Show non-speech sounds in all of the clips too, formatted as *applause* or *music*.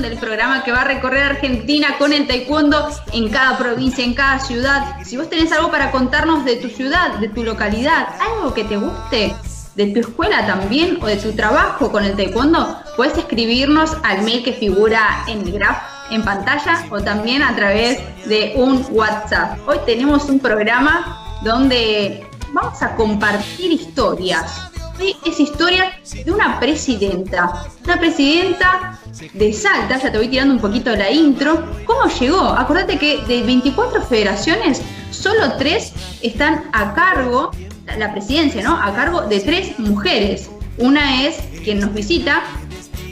del programa que va a recorrer Argentina con el taekwondo en cada provincia, en cada ciudad. Si vos tenés algo para contarnos de tu ciudad, de tu localidad, algo que te guste, de tu escuela también o de tu trabajo con el taekwondo, puedes escribirnos al mail que figura en el graph en pantalla o también a través de un WhatsApp. Hoy tenemos un programa donde vamos a compartir historias. Hoy es historia de una presidenta, una presidenta de Salta, ya te voy tirando un poquito la intro. ¿Cómo llegó? Acordate que de 24 federaciones, solo tres están a cargo la presidencia, ¿no? A cargo de tres mujeres. Una es quien nos visita,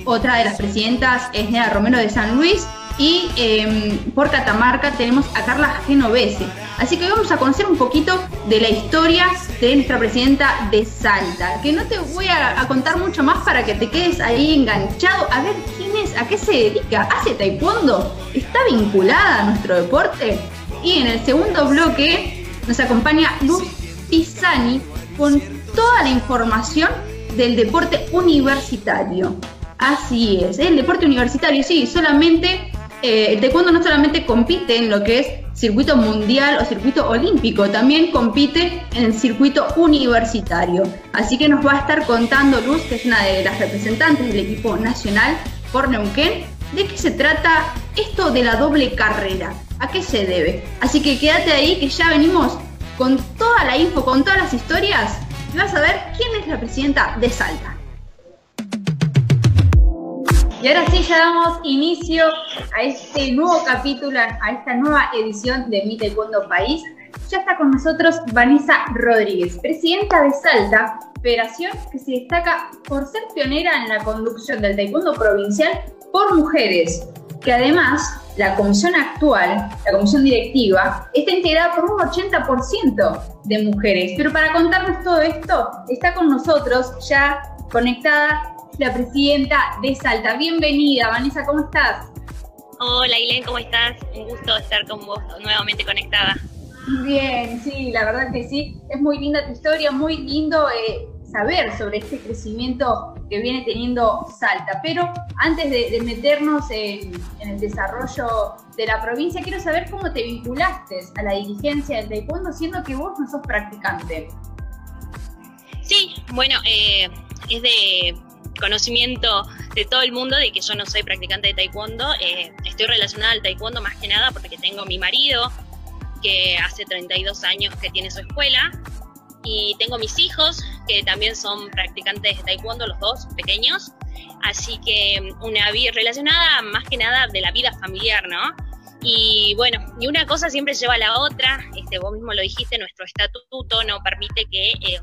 otra de las presidentas es Nea Romero de San Luis y em, por Catamarca tenemos a Carla Genovese. Así que vamos a conocer un poquito de la historia de nuestra presidenta de Salta, que no te voy a, a, contar mucho más para que te quedes ahí enganchado a ver quién es, a qué se dedica, hace taekwondo, está vinculada a nuestro deporte. Y en el segundo bloque nos acompaña Luz Pisani con toda la información del deporte universitario. Así es, el deporte universitario, sí, solamente eh, el taekwondo no solamente compite en lo que es circuito mundial o circuito olímpico, también compite en el circuito universitario. Así que nos va a estar contando Luz, que es una de las representantes del equipo nacional por Neuquén, de qué se trata esto de la doble carrera, a qué se debe. Así que quédate ahí que ya venimos con toda la info, con todas las historias, y vas a ver quién es la presidenta de Salta. Y ahora sí, ya damos inicio a este nuevo capítulo, a esta nueva edición de Mi Taekwondo País. Ya está con nosotros Vanessa Rodríguez, presidenta de Salta, federación que se destaca por ser pionera en la conducción del taekwondo provincial por mujeres, que además la comisión actual, la comisión directiva, está integrada por un 80% de mujeres. Pero para contarnos todo esto, está con nosotros ya conectada la presidenta de Salta. Bienvenida, Vanessa, ¿cómo estás? Hola, Ilén, ¿cómo estás? Un gusto estar con vos nuevamente conectada. Bien, sí, la verdad que sí. Es muy linda tu historia, muy lindo eh, saber sobre este crecimiento que viene teniendo Salta. Pero antes de, meternos en, el desarrollo de la provincia, quiero saber cómo te vinculaste a la dirigencia del taekwondo, siendo que vos no sos practicante. Sí, bueno, eh, es de conocimiento de todo el mundo de que yo no soy practicante de taekwondo. Eh, estoy relacionada al taekwondo más que nada porque tengo mi marido, que hace 32 años que tiene su escuela, y tengo mis hijos, que también son practicantes de taekwondo, los dos pequeños. Así que mm, una vida relacionada más que nada de la vida familiar, ¿no? Y bueno, y una cosa siempre lleva a la otra. Este, vos mismo lo dijiste, nuestro estatuto no permite que eh,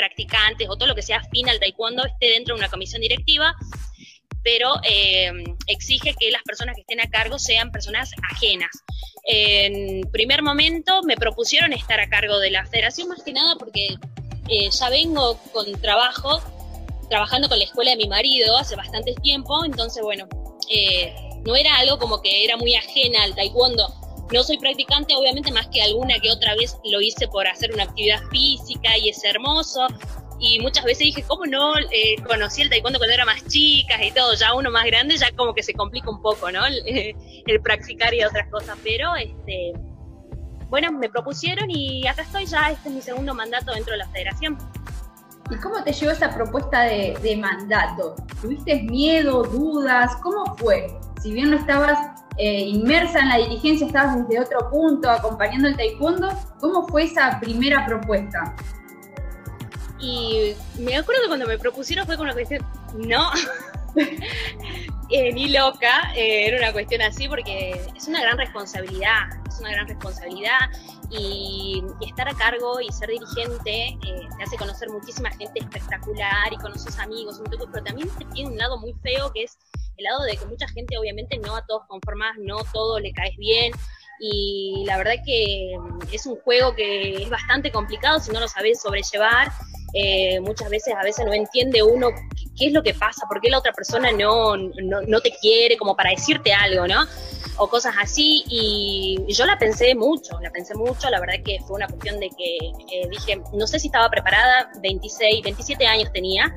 practicantes o todo lo que sea afín al taekwondo esté dentro de una comisión directiva, pero eh, exige que las personas que estén a cargo sean personas ajenas. En primer momento me propusieron estar a cargo de la federación más que nada porque eh, ya vengo con trabajo, trabajando con la escuela de mi marido hace bastante tiempo, entonces bueno, eh, no era algo como que era muy ajena al taekwondo. No soy practicante, obviamente, más que alguna que otra vez lo hice por hacer una actividad física y es hermoso. Y muchas veces dije, ¿cómo no eh, conocí el taekwondo cuando era más chicas y todo? Ya uno más grande, ya como que se complica un poco, ¿no? *laughs* El, practicar y otras cosas. Pero, este, bueno, me propusieron y acá estoy ya, este es mi segundo mandato dentro de la federación. ¿Y cómo te llegó esa propuesta de mandato? ¿Tuviste miedo, dudas? ¿Cómo fue? Si bien no estabas eh, inmersa en la dirigencia, estabas desde otro punto acompañando el taekwondo, ¿cómo fue esa primera propuesta? Y me acuerdo que cuando me propusieron fue como una cuestión, no, *laughs* eh, ni loca, eh, era una cuestión así porque es una gran responsabilidad, es una gran responsabilidad y, estar a cargo y ser dirigente eh, te hace conocer muchísima gente espectacular y conoces amigos, pero también tiene un lado muy feo que es el lado de que mucha gente obviamente no a todos conformas, no todo le caes bien. Y la verdad que es un juego que es bastante complicado si no lo sabes sobrellevar. Eh, muchas veces a veces no entiende uno qué, es lo que pasa, por qué la otra persona no, no, te quiere, como para decirte algo, ¿no? O cosas así, y yo la pensé mucho, la pensé mucho, la verdad que fue una cuestión de que eh, dije, no sé si estaba preparada, 26, 27 años tenía,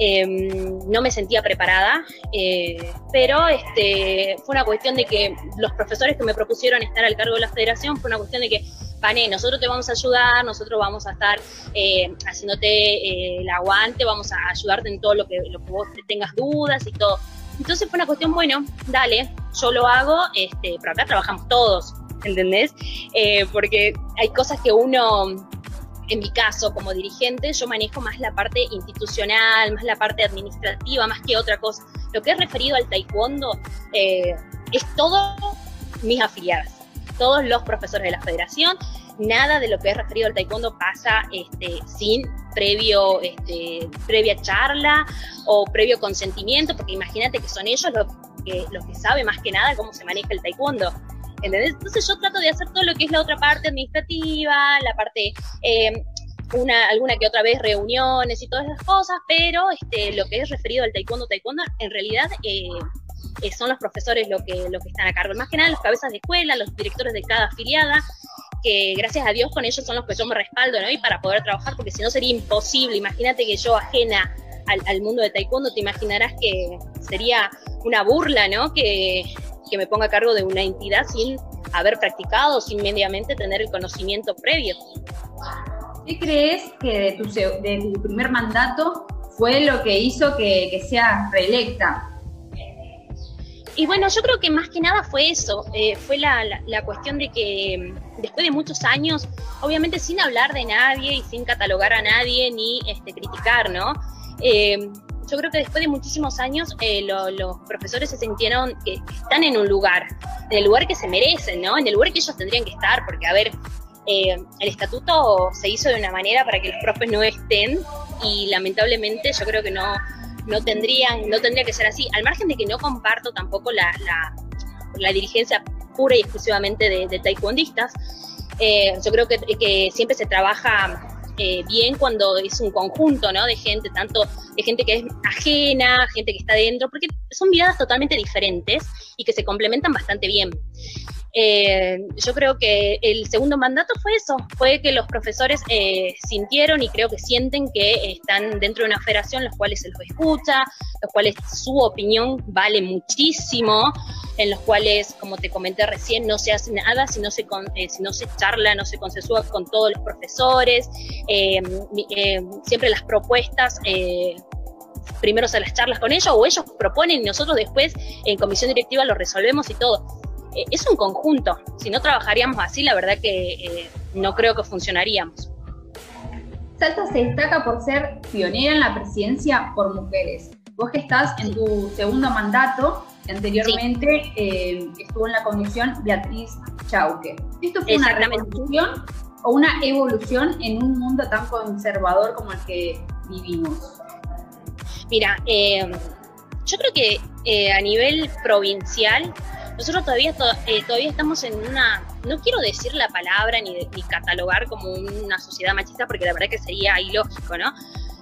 Em, no me sentía preparada, eh, pero este, fue una cuestión de que los profesores que me propusieron estar al cargo de la federación fue una cuestión de que, Pane, nosotros te vamos a ayudar, nosotros vamos a estar eh, haciéndote eh, el aguante, vamos a ayudarte en todo lo que, lo que vos tengas dudas y todo. Entonces fue una cuestión, bueno, dale, yo lo hago, este, pero acá trabajamos todos, ¿entendés? porque hay cosas que uno en mi caso, como dirigente, yo manejo más la parte institucional, más la parte administrativa, más que otra cosa. Lo que es referido al taekwondo eh, es todo mis afiliadas, todos los profesores de la federación. Nada de lo que es referido al taekwondo pasa este, sin previo, este, previa charla o previo consentimiento, porque imagínate que son ellos los que, los que saben más que nada cómo se maneja el taekwondo. Entonces yo trato de hacer todo lo que es la otra parte administrativa, la parte, eh, una, alguna que otra vez reuniones y todas esas cosas, pero este, lo que es referido al taekwondo, taekwondo, en realidad eh, eh, son los profesores lo que, lo que están a cargo. Más que nada los cabezas de escuela, los directores de cada afiliada, que gracias a Dios con ellos son los que yo me respaldo, ¿no? Y para poder trabajar, porque si no sería imposible. Imagínate que yo ajena al, al mundo de taekwondo, te imaginarás que sería una burla, ¿no? Que, que me ponga a cargo de una entidad sin haber practicado, sin mediamente tener el conocimiento previo. ¿Qué crees que de tu, de tu primer mandato fue lo que hizo que, que seas reelecta? Y bueno, yo creo que más que nada fue eso, eh, fue la, la, cuestión de que mm, después de muchos años, obviamente sin hablar de nadie y sin catalogar a nadie ni este, criticar, ¿no? Eh, yo creo que después de muchísimos años eh, los profesores se sintieron que están en un lugar, en el lugar que se merecen, ¿no? En el lugar que ellos tendrían que estar, porque a ver, eh, el estatuto se hizo de una manera para que los profes no estén y lamentablemente yo creo que no, no tendrían, no tendría que ser así, al margen de que no comparto tampoco la, la, dirigencia pura y exclusivamente de, taekwondistas, eh, yo creo que, que siempre se trabaja eh, bien cuando es un conjunto, ¿no? De gente, tanto de gente que es ajena, gente que está dentro, porque son miradas totalmente diferentes y que se complementan bastante bien. Eh, yo creo que el segundo mandato fue eso, fue que los profesores eh, sintieron y creo que sienten que están dentro de una federación, los cuales se los escucha, los cuales su opinión vale muchísimo, en los cuales, como te comenté recién, no se hace nada si no se, eh, si no se charla, no se consensúa con todos los profesores, siempre las propuestas primero se las charlas con ellos o ellos proponen y nosotros después en comisión directiva lo resolvemos y todo. Eh, es un conjunto. Si no trabajaríamos así, la verdad que eh, no creo que funcionaríamos. Salta se destaca por ser pionera en la presidencia por mujeres. Vos que estás en tu segundo mandato, anteriormente eh, estuvo en la comisión Beatriz Chauque. ¿Esto fue una revolución o una evolución en un mundo tan conservador como el que vivimos? Mira, yo creo que a nivel provincial nosotros todavía, eh, todavía estamos en una, no quiero decir la palabra ni, catalogar como una sociedad machista, porque la verdad que sería ilógico, ¿no?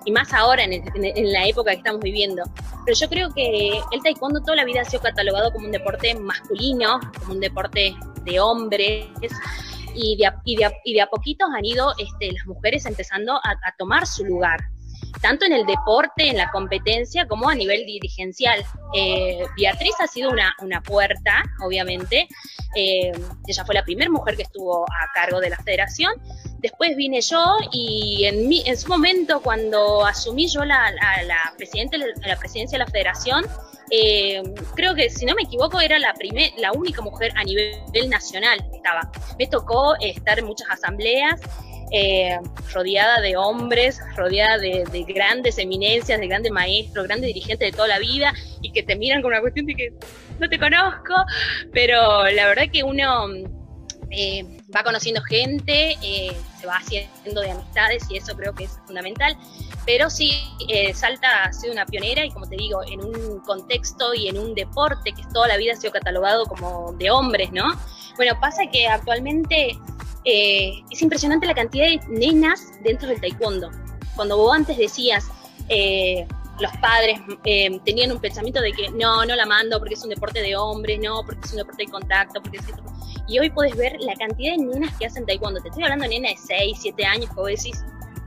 Y más ahora en, la época que estamos viviendo. Pero yo creo que el taekwondo toda la vida ha sido catalogado como un deporte masculino, como un deporte de hombres, y de a, y de y de a poquitos han ido este, las mujeres empezando a tomar su lugar tanto en el deporte, en la competencia, como a nivel dirigencial. Eh, Beatriz ha sido una, una puerta, obviamente. Eh, ella fue la primera mujer que estuvo a cargo de la federación. Después vine yo y en, mi, en su momento, cuando asumí yo la, la, la, presidente, la presidencia de la federación, eh, creo que si no me equivoco era la primer, la única mujer a nivel nacional que estaba. Me tocó estar en muchas asambleas eh, rodeada de hombres, rodeada de, grandes eminencias, de grandes maestros, grandes dirigentes de toda la vida y que te miran con una cuestión de que no te conozco, pero la verdad que uno eh, va conociendo gente, eh, se va haciendo de amistades y eso creo que es fundamental. Pero sí, Salta ha sido una pionera y como te digo, en un contexto y en un deporte que toda la vida ha sido catalogado como de hombres, ¿no? Bueno, pasa que actualmente eh, es impresionante la cantidad de nenas dentro del taekwondo. Cuando vos antes decías, eh, los padres eh, tenían un pensamiento de que no, no la mando porque es un deporte de hombres, no, porque es un deporte de contacto, porque es... Y hoy puedes ver la cantidad de nenas que hacen taekwondo. Te estoy hablando de nenas de 6, 7 años, como decís,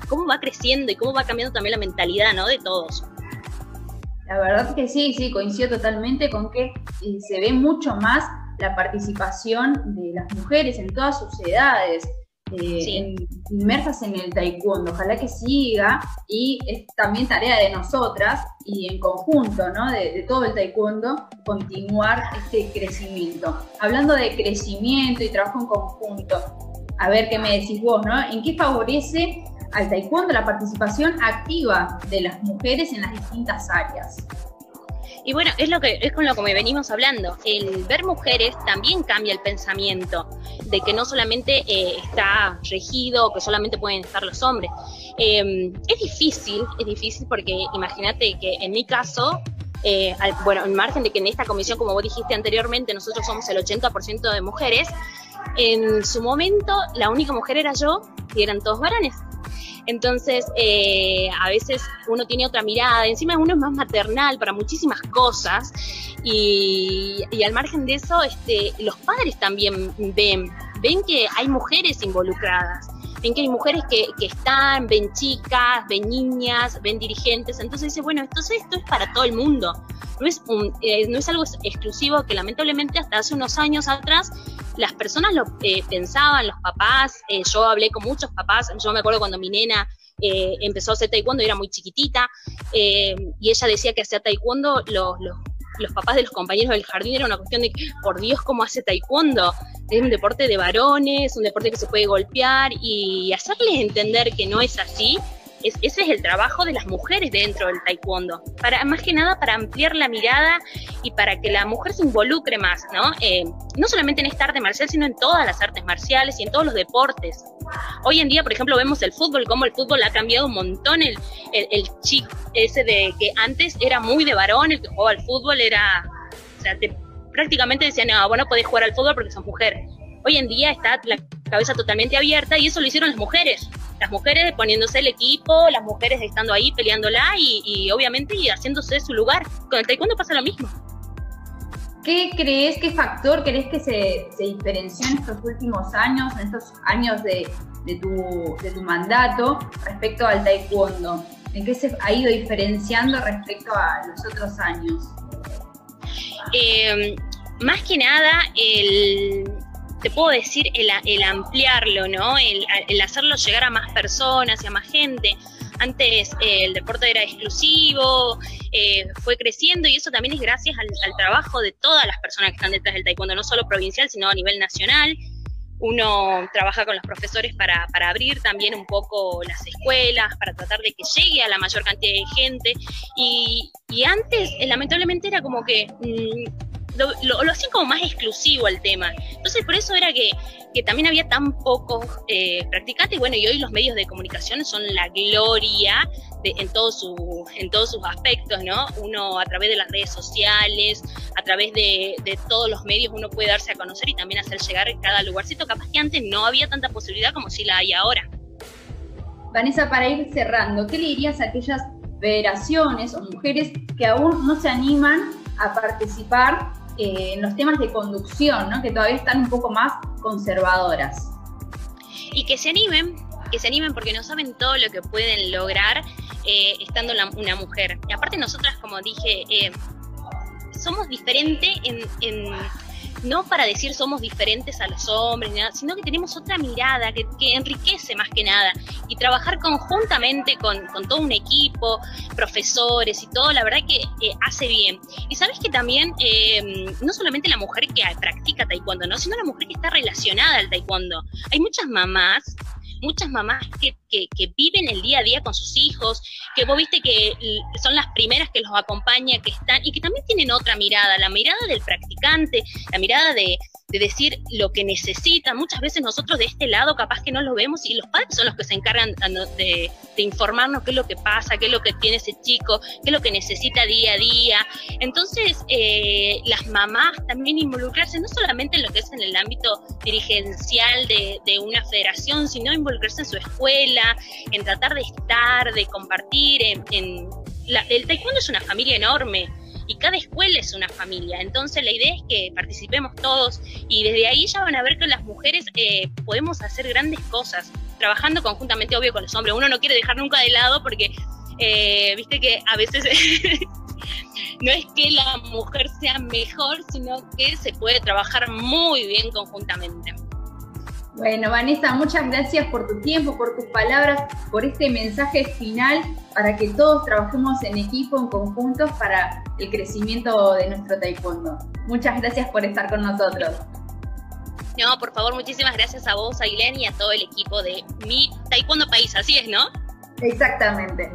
cómo va creciendo y cómo va cambiando también la mentalidad, ¿no? De todos. La verdad que sí, sí, coincido totalmente con que eh, se ve mucho más la participación de las mujeres en todas sus edades. Eh, inmersas en el taekwondo. Ojalá que siga y es también tarea de nosotras y en conjunto, ¿no? De, todo el taekwondo, continuar este crecimiento. Hablando de crecimiento y trabajo en conjunto, a ver qué me decís vos, ¿no? ¿En qué favorece al taekwondo la participación activa de las mujeres en las distintas áreas? Y bueno, es lo que es con lo que me venimos hablando. El ver mujeres también cambia el pensamiento de que no solamente eh, está regido, que solamente pueden estar los hombres. Em, es difícil, es difícil porque imagínate que en mi caso, eh, bueno, en margen de que en esta comisión, como vos dijiste anteriormente, nosotros somos el 80% de mujeres, en su momento la única mujer era yo y eran todos varones. Entonces, eh, a veces uno tiene otra mirada, encima uno es más maternal para muchísimas cosas y, al margen de eso, este, los padres también ven, ven que hay mujeres involucradas ven que hay mujeres que, están, ven chicas, ven niñas, ven dirigentes, entonces dice, bueno, entonces esto es para todo el mundo, no es, eh, no es algo exclusivo que lamentablemente hasta hace unos años atrás las personas lo eh, pensaban, los papás, eh, yo hablé con muchos papás, yo me acuerdo cuando mi nena eh, empezó a hacer taekwondo era muy chiquitita, y ella decía que hacía taekwondo, los, los, papás de los compañeros del jardín era una cuestión de, por Dios, ¿cómo hace taekwondo? Es un deporte de varones, un deporte que se puede golpear, y hacerles entender que no es así, ese es el trabajo de las mujeres dentro del taekwondo, para más que nada para ampliar la mirada y para que la mujer se involucre más, ¿no? Eh, no solamente en esta arte marcial, sino en todas las artes marciales y en todos los deportes. Hoy en día, por ejemplo, vemos el fútbol, cómo el fútbol ha cambiado un montón, el, el, chico ese de que antes era muy de varón, el que jugaba al fútbol era, o sea, prácticamente decían, no, bueno, podés jugar al fútbol porque son mujeres. Hoy en día está la cabeza totalmente abierta y eso lo hicieron las mujeres las mujeres poniéndose el equipo, las mujeres estando ahí peleándola y, obviamente y haciéndose su lugar. Con el taekwondo pasa lo mismo. ¿Qué crees, qué factor crees que se, se diferenció en estos últimos años, en estos años de, tu, de tu mandato respecto al taekwondo? ¿En qué se ha ido diferenciando respecto a los otros años? Eh, más que nada, el, te puedo decir, el, ampliarlo, ¿no? El, hacerlo llegar a más personas y a más gente. Antes eh, el deporte era exclusivo, eh, fue creciendo y eso también es gracias al, trabajo de todas las personas que están detrás del taekwondo, no solo provincial, sino a nivel nacional. Uno trabaja con los profesores para, abrir también un poco las escuelas, para tratar de que llegue a la mayor cantidad de gente. Y, antes, eh, lamentablemente, era como que mm, lo, lo, hacían como más exclusivo al tema. Entonces, por eso era que, también había tan pocos eh, practicantes. Bueno, y hoy los medios de comunicación son la gloria en, todo su, en todos sus aspectos, ¿no? Uno a través de las redes sociales, a través de, todos los medios, uno puede darse a conocer y también hacer llegar cada lugarcito. Capaz que antes no había tanta posibilidad como si la hay ahora. Vanessa, para ir cerrando, ¿qué le dirías a aquellas federaciones o mujeres que aún no se animan a participar eh, en los temas de conducción, ¿no? que todavía están un poco más conservadoras. Y que se animen, que se animen porque no saben todo lo que pueden lograr eh, estando una mujer. Y aparte nosotras, como dije, eh, somos diferentes en no para decir somos diferentes a los hombres, sino que tenemos otra mirada que, enriquece más que nada. Y trabajar conjuntamente con, todo un equipo, profesores y todo, la verdad que hace bien. Y sabes que también, eh, no solamente la mujer que practica taekwondo, ¿no? sino la mujer que está relacionada al taekwondo. Hay muchas mamás muchas mamás que, viven el día a día con sus hijos, que vos viste que son las primeras que los acompañan, que están, y que también tienen otra mirada, la mirada del practicante, la mirada de, de decir lo que necesitan. Muchas veces nosotros de este lado capaz que no lo vemos y los padres son los que se encargan de, informarnos qué es lo que pasa, qué es lo que tiene ese chico, qué es lo que necesita día a día. Entonces, eh, las mamás también involucrarse no solamente en lo que es en el ámbito dirigencial de, una federación, sino involucrarse en su escuela, en tratar de estar, de compartir. En, el taekwondo es una familia enorme y cada escuela es una familia. Entonces la idea es que participemos todos y desde ahí ya van a ver que las mujeres eh, podemos hacer grandes cosas, trabajando conjuntamente, obvio, con los hombres. Uno no quiere dejar nunca de lado porque, eh, viste que a veces *laughs* no es que la mujer sea mejor, sino que se puede trabajar muy bien conjuntamente. Bueno, Vanessa, muchas gracias por tu tiempo, por tus palabras, por este mensaje final para que todos trabajemos en equipo, en conjunto, para el crecimiento de nuestro taekwondo. Muchas gracias por estar con nosotros. No, por favor, muchísimas gracias a vos, Ailén, y a todo el equipo de Mi Taekwondo País, así es, ¿no? Exactamente.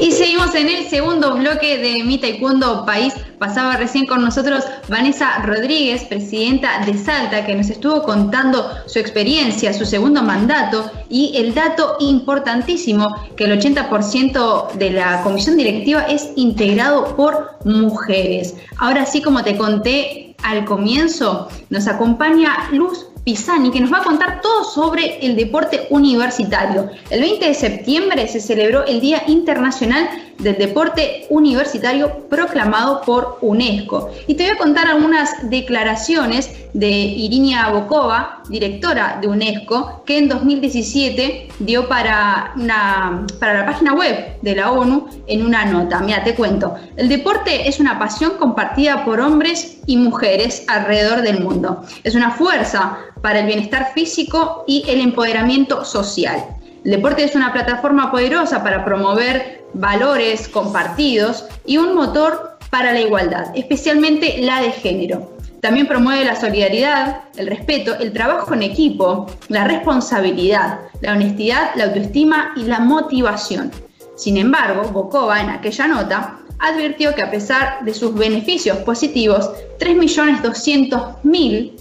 Y seguimos en el segundo bloque de Mi Taekwondo País. Pasaba recién con nosotros Vanessa Rodríguez, presidenta de Salta, que nos estuvo contando su experiencia, su segundo mandato y el dato importantísimo que el 80% de la comisión directiva es integrado por mujeres. Ahora sí, como te conté al comienzo, nos acompaña Luz Pisani, que nos va a contar todo sobre el deporte universitario. El 20 de septiembre se celebró el Día Internacional del Deporte Universitario proclamado por UNESCO. Y te voy a contar algunas declaraciones de Irinia Bokova, directora de UNESCO, que en 2017 dio para, una, para la página web de la ONU en una nota. Mira, te cuento. El deporte es una pasión compartida por hombres y mujeres alrededor del mundo. Es una fuerza para el bienestar físico y el empoderamiento social. El deporte es una plataforma poderosa para promover valores compartidos y un motor para la igualdad, especialmente la de género. También promueve la solidaridad, el respeto, el trabajo en equipo, la responsabilidad, la honestidad, la autoestima y la motivación. Sin embargo, Bokova en aquella nota advirtió que a pesar de sus beneficios positivos, 3.200.000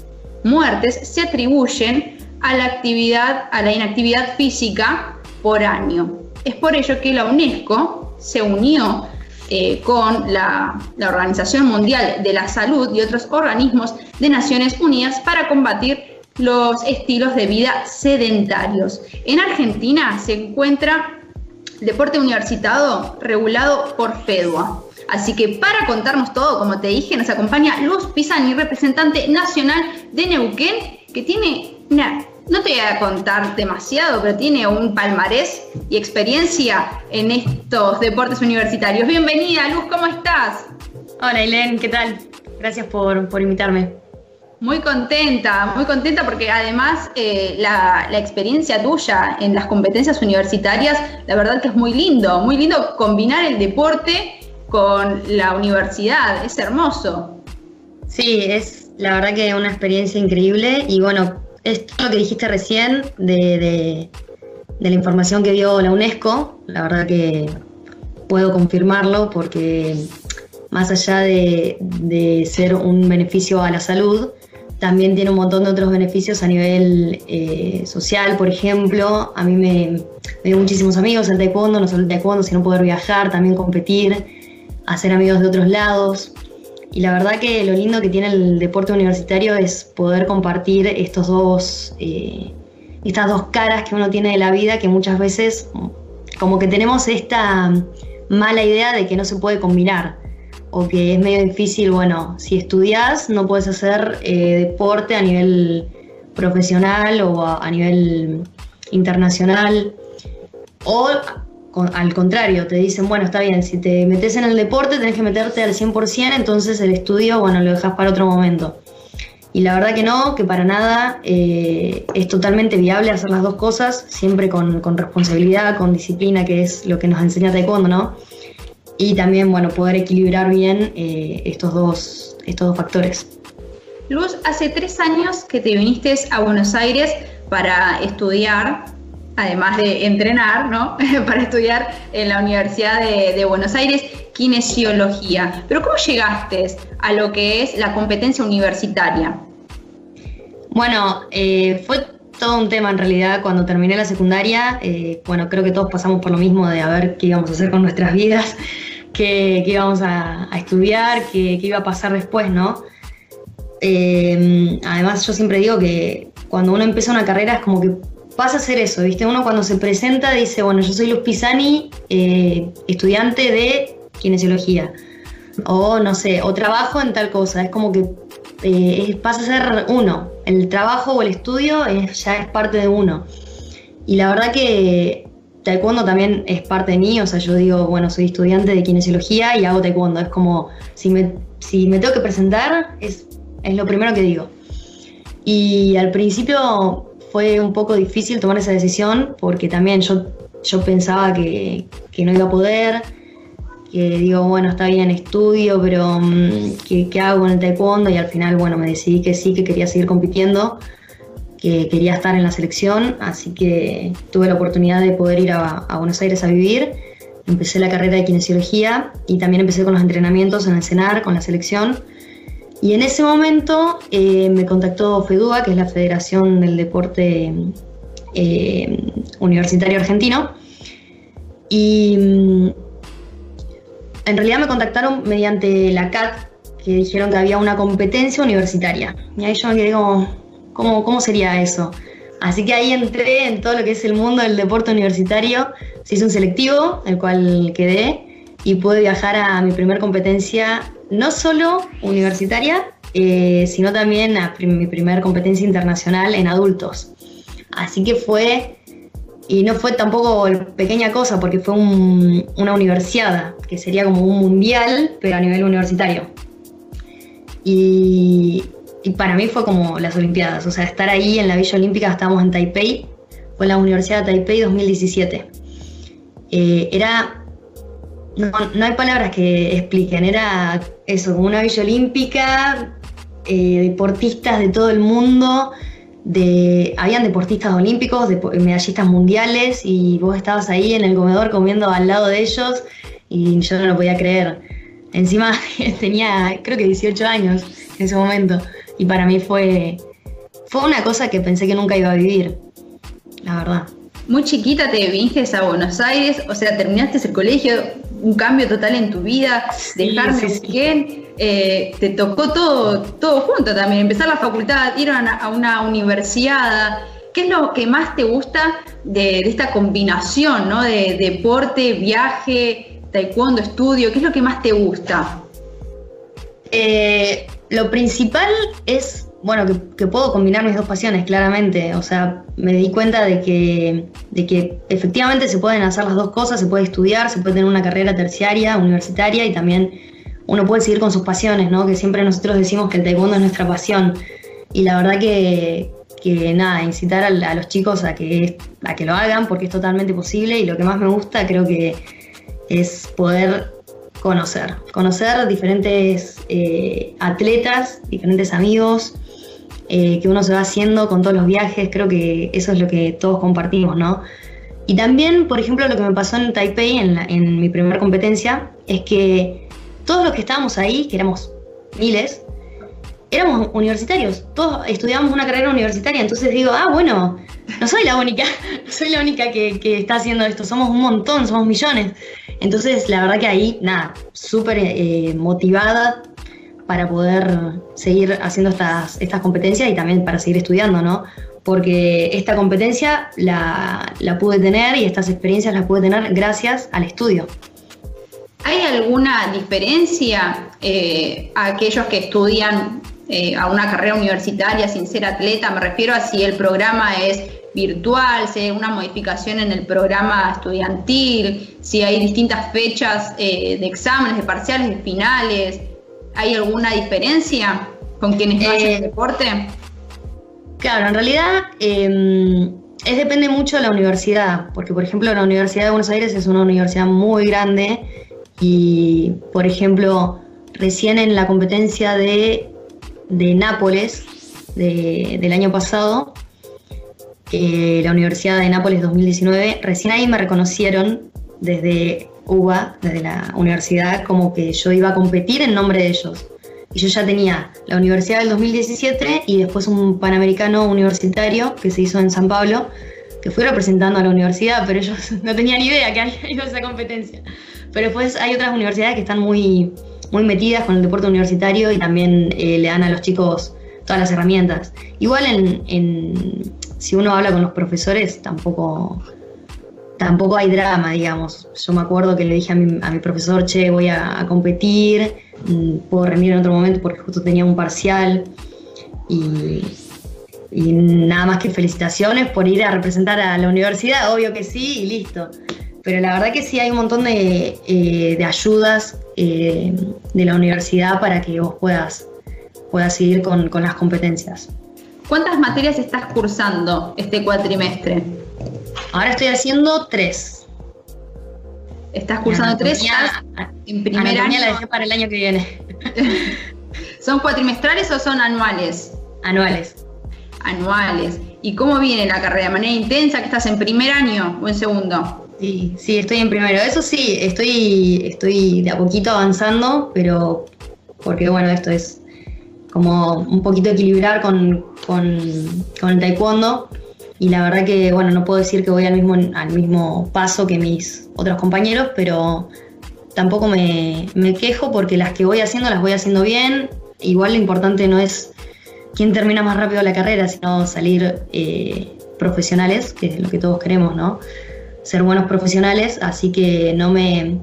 muertes se atribuyen a la actividad, a la inactividad física por año. Es por ello que la UNESCO se unió eh, con la, Organización Mundial de la Salud y otros organismos de Naciones Unidas para combatir los estilos de vida sedentarios. En Argentina se encuentra deporte universitario regulado por FEDUA. Así que para contarnos todo, como te dije, nos acompaña Luz Pisani, representante nacional de Neuquén, que tiene una no te voy a contar demasiado, pero tiene un palmarés y experiencia en estos deportes universitarios. Bienvenida, Luz, ¿cómo estás? Hola, Elén, ¿qué tal? Gracias por, invitarme. Muy contenta, muy contenta porque además eh, la, la, experiencia tuya en las competencias universitarias, la verdad que es muy lindo, muy lindo combinar el deporte con la universidad, es hermoso. Sí, es la verdad que una experiencia increíble y bueno, esto que dijiste recién de, la información que dio la UNESCO, la verdad que puedo confirmarlo porque más allá de, ser un beneficio a la salud, también tiene un montón de otros beneficios a nivel eh, social, por ejemplo. A mí me, dio muchísimos amigos el taekwondo, no solo el taekwondo, sino poder viajar, también competir, hacer amigos de otros lados. Y la verdad que lo lindo que tiene el deporte universitario es poder compartir estos dos, eh, estas dos caras que uno tiene de la vida que muchas veces como que tenemos esta mala idea de que no se puede combinar o que es medio difícil, bueno, si estudias no puedes hacer eh, deporte a nivel profesional o a nivel internacional. O al contrario, te dicen, bueno, está bien, si te metes en el deporte tenés que meterte al 100%, entonces el estudio, bueno, lo dejas para otro momento. Y la verdad que no, que para nada eh, es totalmente viable hacer las dos cosas, siempre con, responsabilidad, con disciplina, que es lo que nos enseña Taekwondo, ¿no? Y también, bueno, poder equilibrar bien eh, estos, dos, estos dos factores. Luz, hace tres años que te viniste a Buenos Aires para estudiar además de entrenar, ¿no? *laughs* para estudiar en la Universidad de, Buenos Aires kinesiología. Pero ¿cómo llegaste a lo que es la competencia universitaria? Bueno, eh, fue todo un tema en realidad cuando terminé la secundaria. Eh, bueno, creo que todos pasamos por lo mismo de a ver qué íbamos a hacer con nuestras vidas, *laughs* qué, íbamos a, estudiar, qué, iba a pasar después, ¿no? Eh, además, yo siempre digo que cuando uno empieza una carrera es como que pasa a ser eso, ¿viste? Uno cuando se presenta dice, bueno, yo soy Luz Pisani, eh, estudiante de kinesiología. O no sé, o trabajo en tal cosa. Es como que eh, pasa a ser uno. El trabajo o el estudio ya es parte de uno. Y la verdad que taekwondo también es parte de mí, o sea, yo digo, bueno, soy estudiante de kinesiología y hago taekwondo. Es como, si me, si me tengo que presentar, es, es lo primero que digo. Y al principio fue un poco difícil tomar esa decisión porque también yo, yo pensaba que, que no iba a poder, que digo, bueno, está bien, estudio, pero mm, ¿qué, ¿qué, hago en el taekwondo? Y al final, bueno, me decidí que sí, que quería seguir compitiendo que quería estar en la selección, así que tuve la oportunidad de poder ir a, Buenos Aires a vivir. Empecé la carrera de kinesiología y también empecé con los entrenamientos en el CENAR, con la selección. Y en ese momento eh, me contactó FEDUA, que es la Federación del Deporte eh, Universitario Argentino. Y mm, en realidad me contactaron mediante la CAT, que dijeron que había una competencia universitaria. Y ahí yo me quedé como, ¿Cómo, sería eso? Así que ahí entré en todo lo que es el mundo del deporte universitario. Se hizo un selectivo, el cual quedé, y pude viajar a mi primer competencia, no solo universitaria, eh, sino también mi primer competencia internacional en adultos. Así que fue, y no fue tampoco pequeña cosa, porque fue una universidad, que sería como un mundial, pero a nivel universitario. Y, para mí fue como las Olimpiadas, o sea, estar ahí en la Villa Olímpica, estábamos en Taipei, fue la Universidad de Taipei 2017. Eh, era, no, hay palabras que expliquen, era eso, como una Villa Olímpica, eh, deportistas de todo el mundo, de, habían deportistas olímpicos, medallistas mundiales, y vos estabas ahí en el comedor comiendo al lado de ellos, y yo no lo podía creer. Encima *laughs* tenía, creo que 18 años en ese momento. Y para mí fue, fue una cosa que pensé que nunca iba a vivir, la verdad. Muy chiquita te viniste a Buenos Aires, o sea, terminaste el colegio, un cambio total en tu vida, dejar sí, eh, te tocó todo, todo junto también, empezar la facultad, ir a una, universidad. ¿Qué es lo que más te gusta de, esta combinación, ¿no? De deporte, viaje, taekwondo, estudio, ¿qué es lo que más te gusta? Eh, lo principal es, bueno, que, puedo combinar mis dos pasiones, claramente. O sea, me di cuenta de que, de que efectivamente se pueden hacer las dos cosas, se puede estudiar, se puede tener una carrera terciaria, universitaria y también uno puede seguir con sus pasiones, ¿no? Que siempre nosotros decimos que el taekwondo es nuestra pasión. Y la verdad que, que nada, incitar a, los chicos a que, a que lo hagan porque es totalmente posible y lo que más me gusta creo que es poder conocer, conocer diferentes eh, atletas, diferentes amigos eh, que uno se va haciendo con todos los viajes, creo que eso es lo que todos compartimos, ¿no? Y también, por ejemplo, lo que me pasó en Taipei, en, mi primera competencia, es que todos los que estábamos ahí, que éramos miles, éramos universitarios, todos estudiábamos una carrera universitaria, entonces digo, ah, bueno, no soy la única, *laughs* no soy la única que, que está haciendo esto, somos un montón, somos millones. Entonces, la verdad que ahí, nada, súper eh, motivada para poder seguir haciendo estas, estas competencias y también para seguir estudiando, ¿no? Porque esta competencia la, pude tener y estas experiencias las pude tener gracias al estudio. ¿Hay alguna diferencia eh, a aquellos que estudian eh, a una carrera universitaria sin ser atleta? Me refiero a si el programa es virtual, si hay una modificación en el programa estudiantil, si hay distintas fechas eh, de exámenes, de parciales, de finales. ¿Hay alguna diferencia con quienes no hacen eh, deporte? Claro, en realidad em, es depende mucho de la universidad, porque por ejemplo la Universidad de Buenos Aires es una universidad muy grande y por ejemplo recién en la competencia de, de Nápoles del año pasado eh, la Universidad de Nápoles 2019, recién ahí me reconocieron desde UBA, desde la universidad, como que yo iba a competir en nombre de ellos. Y yo ya tenía la universidad del 2017 y después un panamericano universitario que se hizo en San Pablo, que fui representando a la universidad, pero ellos *laughs* no tenían idea que había ido esa competencia. Pero después hay otras universidades que están muy, muy metidas con el deporte universitario y también eh, le dan a los chicos todas las herramientas. Igual en si uno habla con los profesores, tampoco, tampoco hay drama, digamos. Yo me acuerdo que le dije a mi, profesor, che, voy a, competir, mm, puedo rendir en otro momento porque justo tenía un parcial. Y, nada más que felicitaciones por ir a representar a la universidad, obvio que sí, y listo. Pero la verdad que sí hay un montón de, eh, ayudas eh, de la universidad para que vos puedas, puedas seguir con, las competencias. ¿Cuántas materias estás cursando este cuatrimestre? Ahora estoy haciendo tres. ¿Estás cursando tres? en primer año. la dejé para el año que viene. *laughs* ¿Son cuatrimestrales o son anuales? Anuales. Anuales. ¿Y cómo viene la carrera? ¿De manera intensa? ¿Que estás en primer año o en segundo? Sí, sí, estoy en primero. Eso sí, estoy, estoy de a poquito avanzando, pero porque bueno, esto es como un poquito equilibrar con, el taekwondo. Y la verdad que, bueno, no puedo decir que voy al mismo, al mismo paso que mis otros compañeros, pero tampoco me, me quejo porque las que voy haciendo las voy haciendo bien. Igual lo importante no es quién termina más rápido la carrera, sino salir eh, profesionales, que es lo que todos queremos, ¿no? Ser buenos profesionales, así que no me,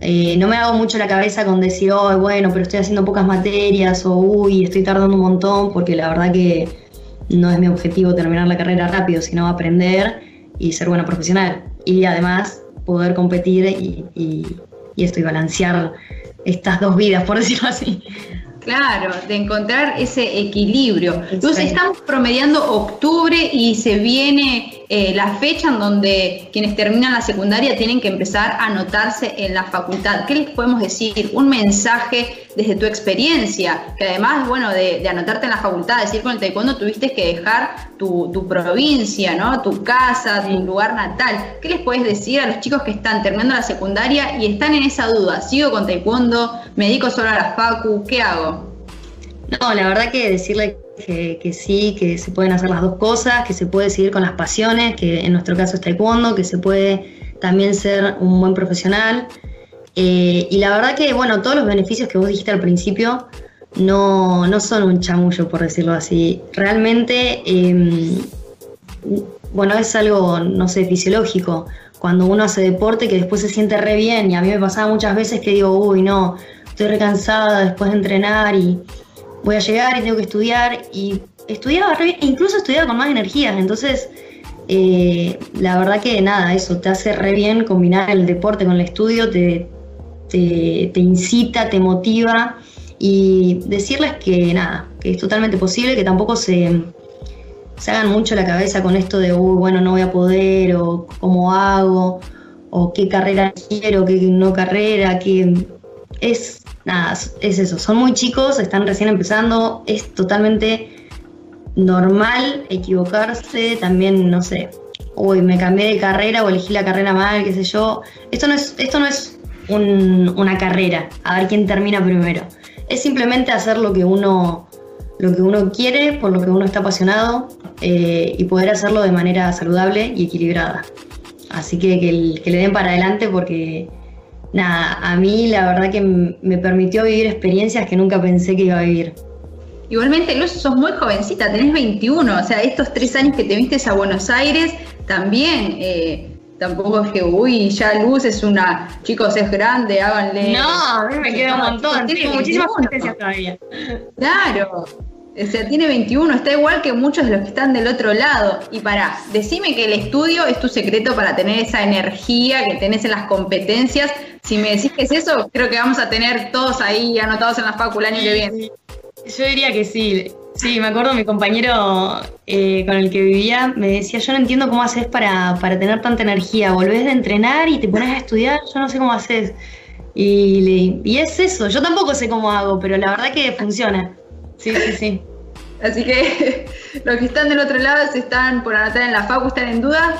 eh, no me hago mucho la cabeza con decir, oh, bueno, pero estoy haciendo pocas materias, o uy, estoy tardando un montón, porque la verdad que no es mi objetivo terminar la carrera rápido, sino aprender y ser buena profesional. Y además poder competir y, y, y esto, y balancear estas dos vidas, por *laughs* decirlo así. Claro, de encontrar ese equilibrio. Entonces estamos promediando octubre y se viene eh, la fecha en donde quienes terminan la secundaria tienen que empezar a anotarse en la facultad. ¿Qué les podemos decir? Un mensaje desde tu experiencia, que además, bueno, de, anotarte en la facultad, decir con el taekwondo tuviste que dejar tu, provincia, ¿no? Tu casa, tu lugar natal. ¿Qué les puedes decir a los chicos que están terminando la secundaria y están en esa duda? ¿Sigo con taekwondo? ¿Me dedico solo a la facu? ¿Qué hago? No, la verdad que decirle que, sí, que se pueden hacer las dos cosas, que se puede seguir con las pasiones, que en nuestro caso es taekwondo, que se puede también ser un buen profesional. Eh, y la verdad que, bueno, todos los beneficios que vos dijiste al principio no, no son un chamullo, por decirlo así. Realmente, em, bueno, es algo, no sé, fisiológico. Cuando uno hace deporte que después se siente re bien, y a mí me pasaba muchas veces que digo, uy, no, estoy recansada después de entrenar y voy a llegar y tengo que estudiar. Y estudiaba, incluso estudiaba con más energías, entonces eh, la verdad que nada, eso te hace re bien combinar el deporte con el estudio, te, te, incita, te motiva. Y decirles que nada, que es totalmente posible, que tampoco se, se hagan mucho la cabeza con esto de, uy, bueno, no voy a poder, o cómo hago, o qué carrera quiero, qué no carrera, que es es eso, son muy chicos, están recién empezando, es totalmente normal equivocarse, también, no sé, uy, me cambié de carrera o elegí la carrera mal, qué sé yo. Esto no es, esto no es una carrera, a ver quién termina primero. Es simplemente hacer lo que uno, lo que uno quiere, por lo que uno está apasionado eh, y poder hacerlo de manera saludable y equilibrada. Así que que le den para adelante porque nada, a mí la verdad que me permitió vivir experiencias que nunca pensé que iba a vivir. Igualmente, Luz, sos muy jovencita, tenés 21, o sea, estos tres años que te vistes a Buenos Aires, también, eh, tampoco es que, uy, ya Luz es una, chicos, es grande, háganle. No, a mí me queda un montón, tengo muchísimas experiencias todavía. Claro, o sea, tiene 21, está igual que muchos de los que están del otro lado. Y para, decime que el estudio es tu secreto para tener esa energía que tenés en las competencias. Si me decís que es eso, creo que vamos a tener todos ahí anotados en la facu el año que viene. Yo diría que sí. Sí, me acuerdo mi compañero eh, con el que vivía me decía, yo no entiendo cómo haces para, para tener tanta energía. Volvés de entrenar y te pones a estudiar, yo no sé cómo haces. Y, y es eso, yo tampoco sé cómo hago, pero la verdad que funciona. Sí, sí, sí. *laughs* Así que *laughs* los que están del otro lado, si están por anotar en la FACU, están en duda,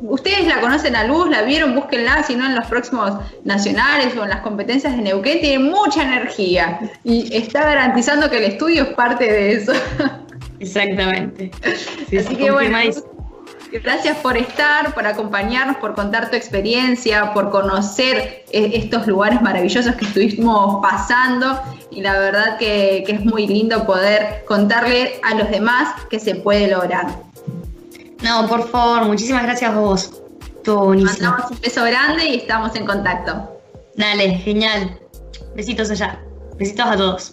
ustedes la conocen a Luz, la vieron, búsquenla, si no en los próximos nacionales o en las competencias de Neuquén, tiene mucha energía y está garantizando que el estudio es parte de eso. *laughs* Exactamente. Así que bueno, Gracias por estar, por acompañarnos, por contar tu experiencia, por conocer eh, estos lugares maravillosos que estuvimos pasando y la verdad que, es muy lindo poder contarle a los demás que se puede lograr. No, por favor, muchísimas gracias a vos. Todo buenísimo. Mandamos un beso grande y estamos en contacto. Dale, genial. Besitos allá. Besitos a todos.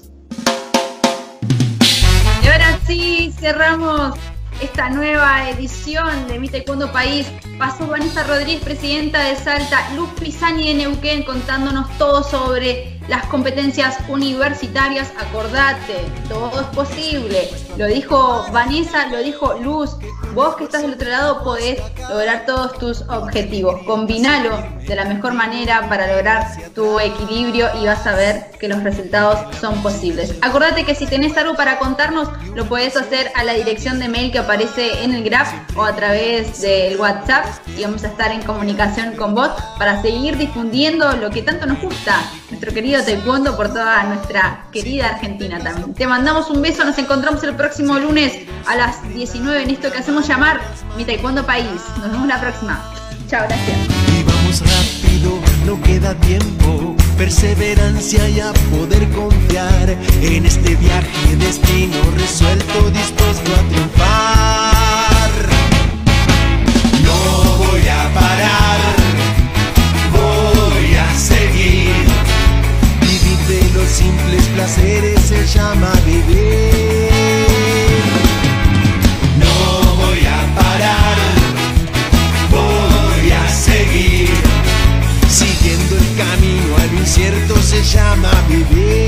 Y ahora así cerramos esta nueva edición de Mi Taekwondo País. Pasó Vanessa Rodríguez, presidenta de Salta, Luz Pisani de Neuquén, contándonos todo sobre las competencias universitarias. Acordate, todo es posible. Lo dijo Vanessa, lo dijo Luz. Vos que estás del otro lado podés lograr todos tus objetivos. Combinalo de la mejor manera para lograr tu equilibrio y vas a ver que los resultados son posibles. Acordate que si tenés algo para contarnos, lo podés hacer a la dirección de mail que aparece en el graph o a través del WhatsApp y vamos a estar en comunicación con vos para seguir difundiendo lo que tanto nos gusta, nuestro querido taekwondo por toda nuestra querida Argentina también. Te mandamos un beso, nos encontramos el próximo lunes a las 19 en esto que hacemos llamar Mi Taekwondo País. Nos vemos la próxima. Chao, gracias. Y vamos rápido, no queda tiempo, perseverancia y a poder confiar en este viaje, destino resuelto, dispuesto a triunfar. No voy a parar, simples placeres se llama vivir. No voy a parar, voy a seguir. Siguiendo el camino al incierto se llama vivir.